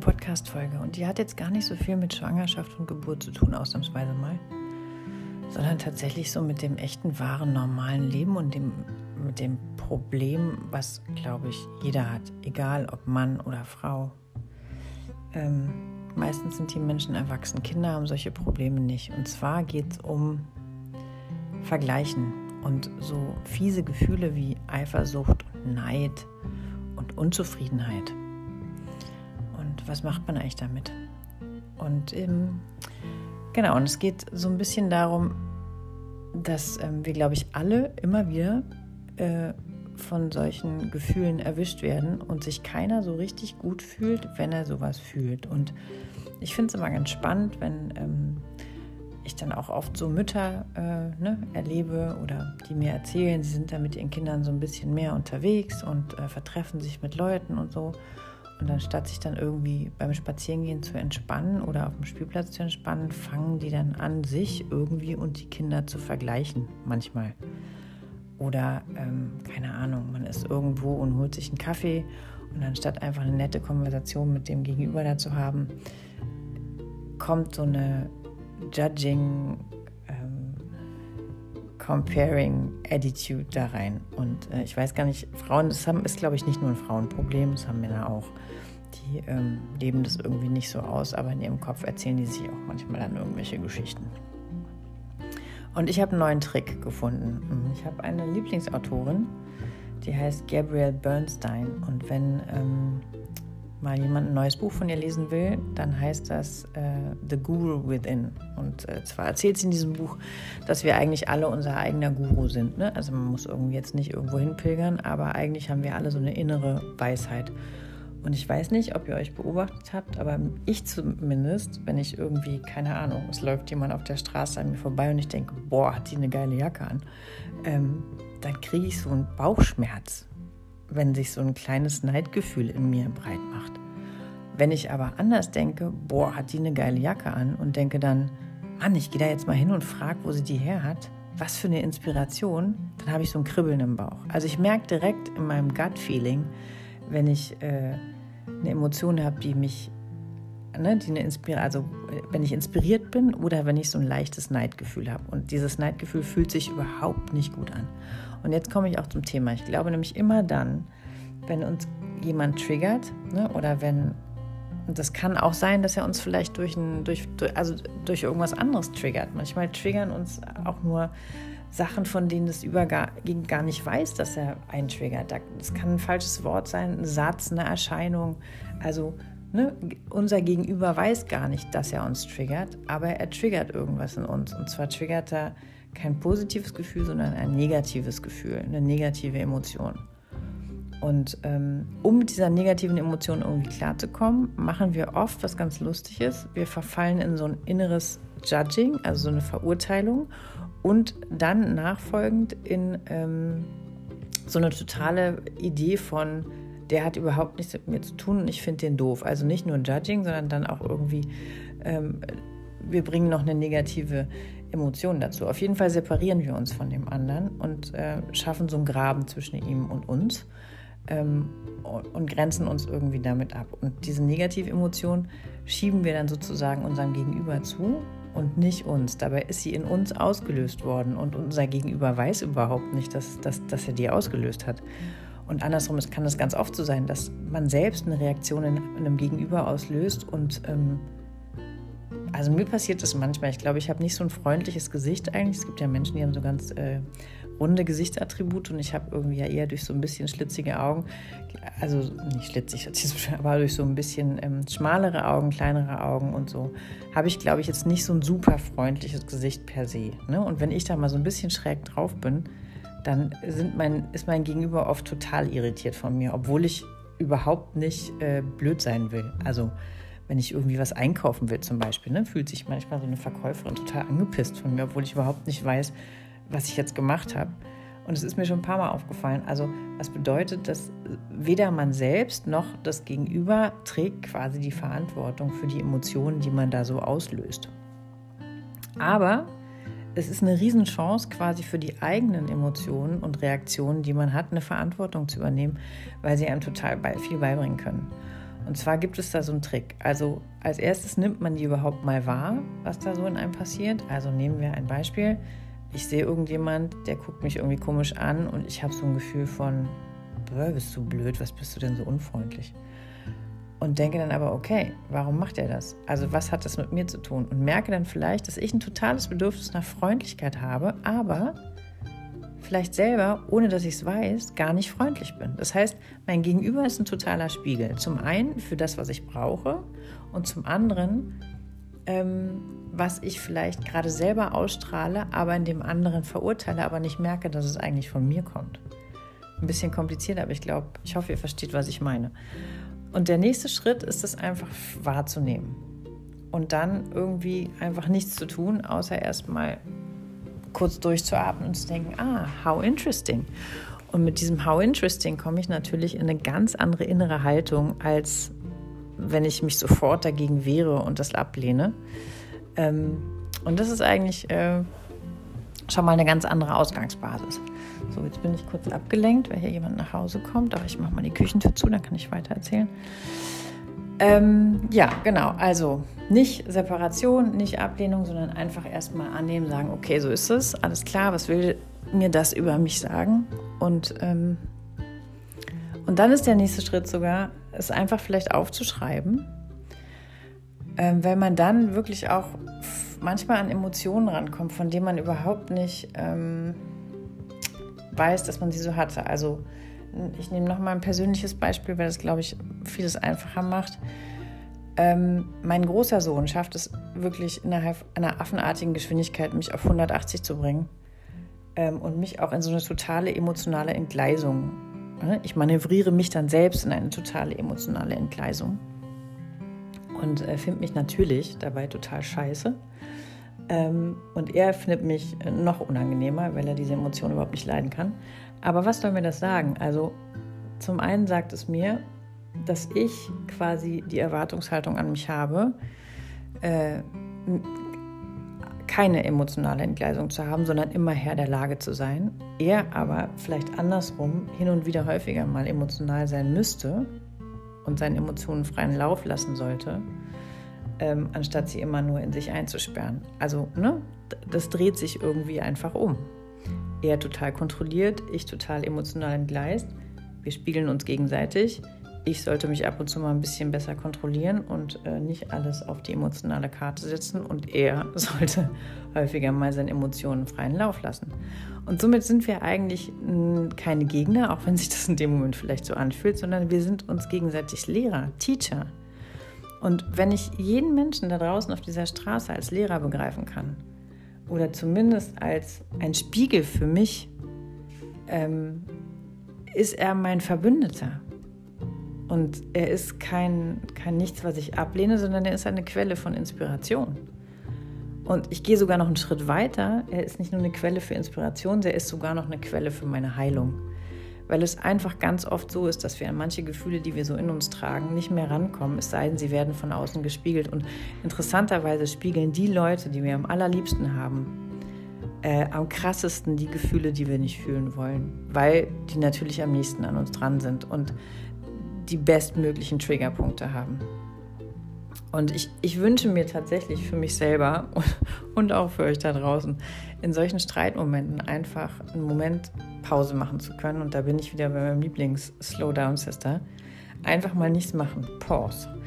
Podcast-Folge und die hat jetzt gar nicht so viel mit Schwangerschaft und Geburt zu tun, ausnahmsweise mal, sondern tatsächlich so mit dem echten, wahren, normalen Leben und dem, mit dem Problem, was, glaube ich, jeder hat, egal ob Mann oder Frau. Ähm, meistens sind die Menschen erwachsen, Kinder haben solche Probleme nicht. Und zwar geht es um Vergleichen und so fiese Gefühle wie Eifersucht und Neid und Unzufriedenheit was macht man eigentlich damit? Und ähm, genau, und es geht so ein bisschen darum, dass ähm, wir, glaube ich, alle immer wieder äh, von solchen Gefühlen erwischt werden und sich keiner so richtig gut fühlt, wenn er sowas fühlt. Und ich finde es immer ganz spannend, wenn ähm, ich dann auch oft so Mütter äh, ne, erlebe oder die mir erzählen, sie sind da mit ihren Kindern so ein bisschen mehr unterwegs und äh, vertreffen sich mit Leuten und so. Und anstatt sich dann irgendwie beim Spazierengehen zu entspannen oder auf dem Spielplatz zu entspannen, fangen die dann an, sich irgendwie und die Kinder zu vergleichen manchmal. Oder ähm, keine Ahnung, man ist irgendwo und holt sich einen Kaffee und anstatt einfach eine nette Konversation mit dem Gegenüber da zu haben, kommt so eine Judging, Comparing Attitude da rein. Und äh, ich weiß gar nicht, Frauen, das haben, ist glaube ich nicht nur ein Frauenproblem, das haben Männer auch die ähm, leben das irgendwie nicht so aus, aber in ihrem Kopf erzählen die sich auch manchmal dann irgendwelche Geschichten. Und ich habe einen neuen Trick gefunden. Mhm, ich habe eine Lieblingsautorin, die heißt Gabrielle Bernstein. Und wenn ähm, mal jemand ein neues Buch von ihr lesen will, dann heißt das äh, The Guru Within. Und äh, zwar erzählt sie in diesem Buch, dass wir eigentlich alle unser eigener Guru sind. Ne? Also man muss irgendwie jetzt nicht irgendwo hinpilgern, aber eigentlich haben wir alle so eine innere Weisheit. Und ich weiß nicht, ob ihr euch beobachtet habt, aber ich zumindest, wenn ich irgendwie, keine Ahnung, es läuft jemand auf der Straße an mir vorbei und ich denke, boah, hat die eine geile Jacke an, ähm, dann kriege ich so einen Bauchschmerz, wenn sich so ein kleines Neidgefühl in mir breit macht. Wenn ich aber anders denke, boah, hat die eine geile Jacke an und denke dann, Mann, ich gehe da jetzt mal hin und frage, wo sie die her hat, was für eine Inspiration, dann habe ich so ein Kribbeln im Bauch. Also ich merke direkt in meinem Gut-Feeling, wenn ich äh, eine Emotion habe, die mich, ne, die eine Inspiration, also wenn ich inspiriert bin oder wenn ich so ein leichtes Neidgefühl habe. Und dieses Neidgefühl fühlt sich überhaupt nicht gut an. Und jetzt komme ich auch zum Thema. Ich glaube nämlich immer dann, wenn uns jemand triggert ne, oder wenn und das kann auch sein, dass er uns vielleicht durch, ein, durch, durch, also durch irgendwas anderes triggert. Manchmal triggern uns auch nur Sachen, von denen es über gar, nicht weiß, dass er eintriggert. Das kann ein falsches Wort sein, ein Satz, eine Erscheinung. Also ne, unser Gegenüber weiß gar nicht, dass er uns triggert, aber er triggert irgendwas in uns. Und zwar triggert er kein positives Gefühl, sondern ein negatives Gefühl, eine negative Emotion. Und ähm, um mit dieser negativen Emotion irgendwie klarzukommen, machen wir oft was ganz Lustiges. Wir verfallen in so ein inneres Judging, also so eine Verurteilung und dann nachfolgend in ähm, so eine totale Idee von, der hat überhaupt nichts mit mir zu tun und ich finde den doof. Also nicht nur Judging, sondern dann auch irgendwie, ähm, wir bringen noch eine negative Emotion dazu. Auf jeden Fall separieren wir uns von dem anderen und äh, schaffen so einen Graben zwischen ihm und uns ähm, und grenzen uns irgendwie damit ab. Und diese negative Emotion schieben wir dann sozusagen unserem Gegenüber zu und nicht uns. Dabei ist sie in uns ausgelöst worden und unser Gegenüber weiß überhaupt nicht, dass, dass, dass er die ausgelöst hat. Und andersrum es kann es ganz oft so sein, dass man selbst eine Reaktion in, einem Gegenüber auslöst und ähm, also mir passiert das manchmal. Ich glaube, ich habe nicht so ein freundliches Gesicht eigentlich. Es gibt ja Menschen, die haben so ganz äh, runde Gesichtsattribute und ich habe irgendwie ja eher durch so ein bisschen schlitzige Augen, also nicht schlitzig, aber durch so ein bisschen ähm, schmalere Augen, kleinere Augen und so, habe ich, glaube ich, jetzt nicht so ein super freundliches Gesicht per se. Ne? Und wenn ich da mal so ein bisschen schräg drauf bin, dann mein, ist mein Gegenüber oft total irritiert von mir, obwohl ich überhaupt nicht äh, blöd sein will. Also wenn ich irgendwie was einkaufen will zum Beispiel, ne, fühlt sich manchmal so eine Verkäuferin total angepisst von mir, obwohl ich überhaupt nicht weiß, was ich jetzt gemacht habe. Und es ist mir schon ein paar Mal aufgefallen. Also, was bedeutet, dass weder man selbst noch das Gegenüber trägt quasi die Verantwortung für die Emotionen, die man da so auslöst. Aber es ist eine Riesenchance quasi für die eigenen Emotionen und Reaktionen, die man hat, eine Verantwortung zu übernehmen, weil sie einem total viel beibringen können. Und zwar gibt es da so einen Trick. Also als erstes nimmt man die überhaupt mal wahr, was da so in einem passiert. Also nehmen wir ein Beispiel. Ich sehe irgendjemand, der guckt mich irgendwie komisch an und ich habe so ein Gefühl von, bist du blöd, was bist du denn so unfreundlich? Und denke dann aber, okay, warum macht er das? Also was hat das mit mir zu tun? Und merke dann vielleicht, dass ich ein totales Bedürfnis nach Freundlichkeit habe, aber vielleicht selber, ohne dass ich es weiß, gar nicht freundlich bin. Das heißt, mein Gegenüber ist ein totaler Spiegel. Zum einen für das, was ich brauche und zum anderen, ähm, was ich vielleicht gerade selber ausstrahle, aber in dem anderen verurteile, aber nicht merke, dass es eigentlich von mir kommt. Ein bisschen kompliziert, aber ich glaube, ich hoffe, ihr versteht, was ich meine. Und der nächste Schritt ist es einfach wahrzunehmen und dann irgendwie einfach nichts zu tun, außer erstmal kurz durchzuatmen und zu denken, ah, how interesting. Und mit diesem how interesting komme ich natürlich in eine ganz andere innere Haltung, als wenn ich mich sofort dagegen wehre und das ablehne. Ähm, und das ist eigentlich äh, schon mal eine ganz andere Ausgangsbasis. So, jetzt bin ich kurz abgelenkt, weil hier jemand nach Hause kommt, aber ich mache mal die Küchentür zu, dann kann ich weiter erzählen. Ähm, ja, genau. Also nicht Separation, nicht Ablehnung, sondern einfach erstmal annehmen, sagen, okay, so ist es, alles klar, was will mir das über mich sagen? Und, ähm, und dann ist der nächste Schritt sogar, es einfach vielleicht aufzuschreiben, ähm, weil man dann wirklich auch manchmal an Emotionen rankommt, von denen man überhaupt nicht ähm, weiß, dass man sie so hatte. Also ich nehme noch mal ein persönliches Beispiel, weil das, glaube ich, vieles einfacher macht. Ähm, mein großer Sohn schafft es wirklich innerhalb einer affenartigen Geschwindigkeit, mich auf 180 zu bringen ähm, und mich auch in so eine totale emotionale Entgleisung. Ne? Ich manövriere mich dann selbst in eine totale emotionale Entgleisung und äh, finde mich natürlich dabei total scheiße. Ähm, und er findet mich noch unangenehmer, weil er diese Emotionen überhaupt nicht leiden kann. Aber was soll mir das sagen? Also zum einen sagt es mir, dass ich quasi die Erwartungshaltung an mich habe, äh, keine emotionale Entgleisung zu haben, sondern immer Herr der Lage zu sein. Er aber vielleicht andersrum hin und wieder häufiger mal emotional sein müsste und seinen Emotionen freien Lauf lassen sollte, ähm, anstatt sie immer nur in sich einzusperren. Also, ne, das dreht sich irgendwie einfach um. Er total kontrolliert, ich total emotional entgleist. Wir spiegeln uns gegenseitig. Ich sollte mich ab und zu mal ein bisschen besser kontrollieren und äh, nicht alles auf die emotionale Karte setzen. Und er sollte häufiger mal seine Emotionen freien Lauf lassen. Und somit sind wir eigentlich keine Gegner, auch wenn sich das in dem Moment vielleicht so anfühlt, sondern wir sind uns gegenseitig Lehrer, Teacher. Und wenn ich jeden Menschen da draußen auf dieser Straße als Lehrer begreifen kann, oder zumindest als ein Spiegel für mich, ähm, ist er mein Verbündeter. Und er ist kein, kein Nichts, was ich ablehne, sondern er ist eine Quelle von Inspiration. Und ich gehe sogar noch einen Schritt weiter. Er ist nicht nur eine Quelle für Inspiration, er ist sogar noch eine Quelle für meine Heilung weil es einfach ganz oft so ist, dass wir an manche Gefühle, die wir so in uns tragen, nicht mehr rankommen, es sei denn, sie werden von außen gespiegelt. Und interessanterweise spiegeln die Leute, die wir am allerliebsten haben, äh, am krassesten die Gefühle, die wir nicht fühlen wollen, weil die natürlich am nächsten an uns dran sind und die bestmöglichen Triggerpunkte haben. Und ich, ich wünsche mir tatsächlich für mich selber und auch für euch da draußen, in solchen Streitmomenten einfach einen Moment Pause machen zu können. Und da bin ich wieder bei meinem Lieblings-Slowdown-Sister. Einfach mal nichts machen. Pause.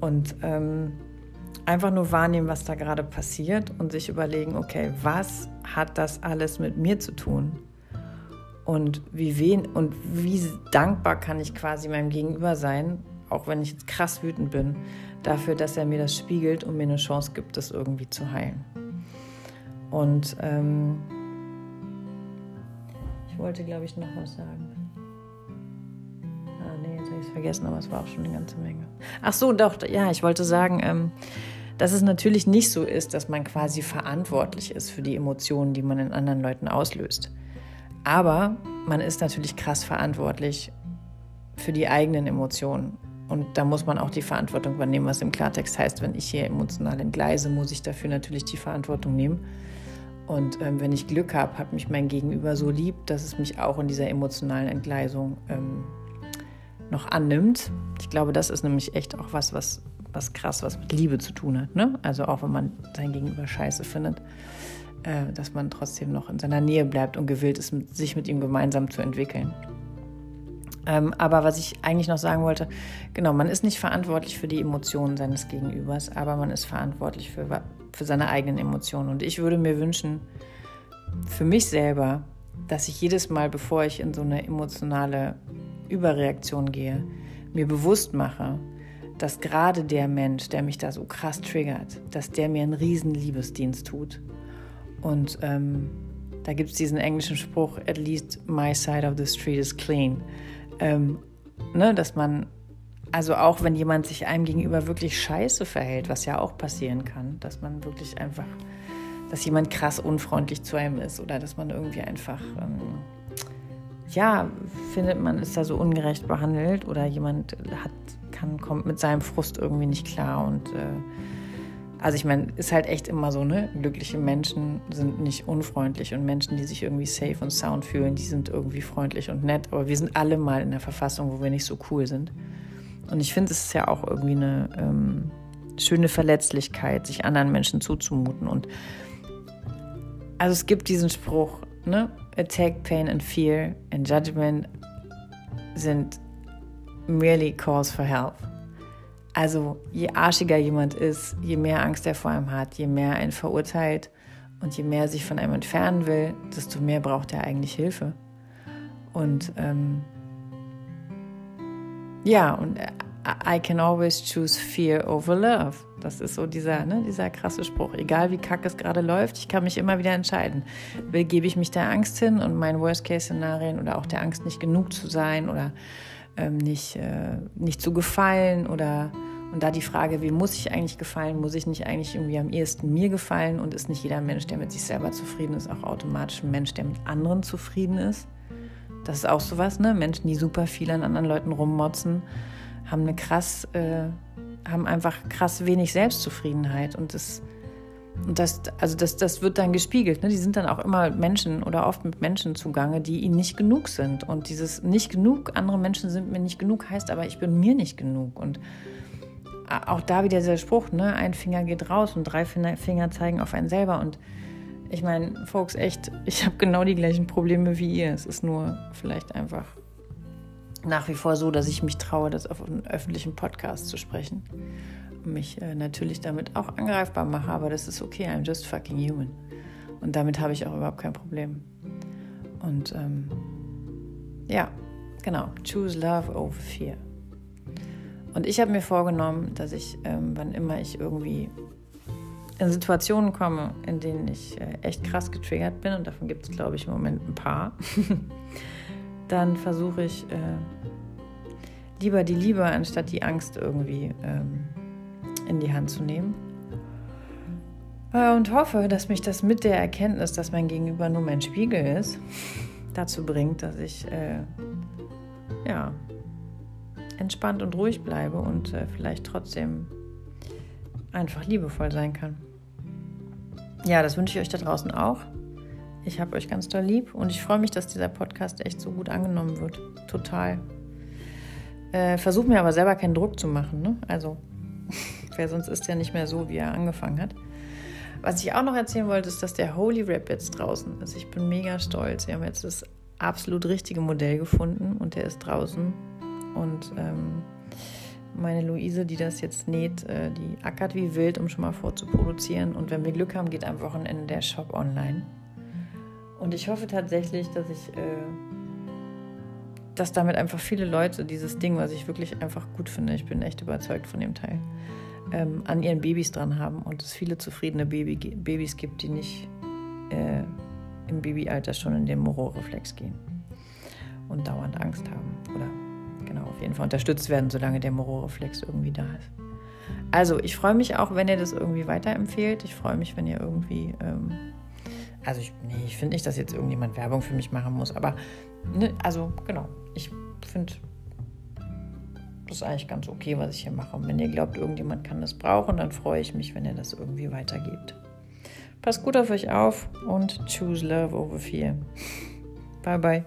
Und ähm, einfach nur wahrnehmen, was da gerade passiert und sich überlegen, okay, was hat das alles mit mir zu tun? Und wie wen und wie dankbar kann ich quasi meinem Gegenüber sein, auch wenn ich jetzt krass wütend bin, dafür, dass er mir das spiegelt und mir eine Chance gibt, das irgendwie zu heilen. Und ähm, ich wollte, glaube ich, noch was sagen. Ah, nee, jetzt habe ich es vergessen, aber es war auch schon eine ganze Menge. Ach so, doch, ja, ich wollte sagen, ähm, dass es natürlich nicht so ist, dass man quasi verantwortlich ist für die Emotionen, die man in anderen Leuten auslöst. Aber man ist natürlich krass verantwortlich für die eigenen Emotionen und da muss man auch die Verantwortung übernehmen, was im Klartext heißt, wenn ich hier emotional entgleise, muss ich dafür natürlich die Verantwortung nehmen. Und ähm, wenn ich Glück habe, hat mich mein Gegenüber so lieb, dass es mich auch in dieser emotionalen Entgleisung ähm, noch annimmt. Ich glaube, das ist nämlich echt auch was, was, was krass, was mit Liebe zu tun hat. Ne? Also auch wenn man sein Gegenüber scheiße findet, äh, dass man trotzdem noch in seiner Nähe bleibt und gewillt ist, sich mit ihm gemeinsam zu entwickeln. Ähm, aber was ich eigentlich noch sagen wollte, genau, man ist nicht verantwortlich für die Emotionen seines Gegenübers, aber man ist verantwortlich für, für seine eigenen Emotionen. Und ich würde mir wünschen, für mich selber, dass ich jedes Mal, bevor ich in so eine emotionale Überreaktion gehe, mir bewusst mache, dass gerade der Mensch, der mich da so krass triggert, dass der mir einen riesen Liebesdienst tut. Und ähm, da gibt es diesen englischen Spruch, at least my side of the street is clean. Ähm, ne, dass man, also auch wenn jemand sich einem gegenüber wirklich scheiße verhält, was ja auch passieren kann, dass man wirklich einfach, dass jemand krass unfreundlich zu einem ist oder dass man irgendwie einfach, ähm, ja, findet man ist da so ungerecht behandelt oder jemand hat, kann, kommt mit seinem Frust irgendwie nicht klar und äh, also ich meine, ist halt echt immer so, ne? Glückliche Menschen sind nicht unfreundlich und Menschen, die sich irgendwie safe und sound fühlen, die sind irgendwie freundlich und nett. Aber wir sind alle mal in der Verfassung, wo wir nicht so cool sind. Und ich finde, es ist ja auch irgendwie eine ähm, schöne Verletzlichkeit, sich anderen Menschen zuzumuten. Und also es gibt diesen Spruch, ne? Attack, pain and fear and judgment sind merely cause for help. Also je arschiger jemand ist, je mehr Angst er vor einem hat, je mehr er ihn verurteilt und je mehr er sich von einem entfernen will, desto mehr braucht er eigentlich Hilfe. Und ähm, ja, und I can always choose fear over love. Das ist so dieser, ne, dieser krasse Spruch. Egal wie kacke es gerade läuft, ich kann mich immer wieder entscheiden. Will, gebe ich mich der Angst hin und meinen Worst-Case-Szenarien oder auch der Angst, nicht genug zu sein oder ähm, nicht, äh, nicht zu gefallen oder und da die Frage, wie muss ich eigentlich gefallen? Muss ich nicht eigentlich irgendwie am ehesten mir gefallen? Und ist nicht jeder Mensch, der mit sich selber zufrieden ist, auch automatisch ein Mensch, der mit anderen zufrieden ist? Das ist auch sowas, ne? Menschen, die super viel an anderen Leuten rummotzen, haben eine krass, äh, haben einfach krass wenig Selbstzufriedenheit. Und das und das, also das, das wird dann gespiegelt. Ne? Die sind dann auch immer Menschen oder oft mit Menschen zugange, die ihnen nicht genug sind. Und dieses nicht genug, andere Menschen sind mir nicht genug, heißt aber, ich bin mir nicht genug. Und auch da wieder dieser Spruch, ne? ein Finger geht raus und drei Finger zeigen auf einen selber. Und ich meine, Folks, echt, ich habe genau die gleichen Probleme wie ihr. Es ist nur vielleicht einfach nach wie vor so, dass ich mich traue, das auf einem öffentlichen Podcast zu sprechen mich äh, natürlich damit auch angreifbar mache, aber das ist okay, I'm just fucking human. Und damit habe ich auch überhaupt kein Problem. Und ähm, ja, genau, choose love over fear. Und ich habe mir vorgenommen, dass ich, ähm, wann immer ich irgendwie in Situationen komme, in denen ich äh, echt krass getriggert bin, und davon gibt es, glaube ich, im Moment ein paar, dann versuche ich äh, lieber die Liebe anstatt die Angst irgendwie ähm, in die Hand zu nehmen. Äh, und hoffe, dass mich das mit der Erkenntnis, dass mein Gegenüber nur mein Spiegel ist, dazu bringt, dass ich äh, ja, entspannt und ruhig bleibe und äh, vielleicht trotzdem einfach liebevoll sein kann. Ja, das wünsche ich euch da draußen auch. Ich habe euch ganz doll lieb und ich freue mich, dass dieser Podcast echt so gut angenommen wird. Total. Äh, Versuche mir aber selber keinen Druck zu machen. Ne? Also Wer sonst ist ja nicht mehr so, wie er angefangen hat. Was ich auch noch erzählen wollte, ist, dass der Holy Rap jetzt draußen ist. Ich bin mega stolz. Wir haben jetzt das absolut richtige Modell gefunden und der ist draußen. Und ähm, meine Luise, die das jetzt näht, äh, die ackert wie wild, um schon mal vorzuproduzieren. Und wenn wir Glück haben, geht am Wochenende der Shop online. Und ich hoffe tatsächlich, dass ich, äh, dass damit einfach viele Leute dieses Ding, was ich wirklich einfach gut finde, ich bin echt überzeugt von dem Teil, ähm, an ihren Babys dran haben und es viele zufriedene Baby, Babys gibt, die nicht äh, im Babyalter schon in den Mororeflex gehen und dauernd Angst haben oder genau auf jeden Fall unterstützt werden, solange der Mororeflex irgendwie da ist. Also ich freue mich auch, wenn ihr das irgendwie weiterempfehlt. Ich freue mich, wenn ihr irgendwie ähm, also ich, nee, ich finde nicht, dass jetzt irgendjemand Werbung für mich machen muss, aber ne, also genau, ich finde das ist eigentlich ganz okay, was ich hier mache. Und wenn ihr glaubt, irgendjemand kann das brauchen, dann freue ich mich, wenn ihr das irgendwie weitergebt. Passt gut auf euch auf und choose love over fear. Bye bye.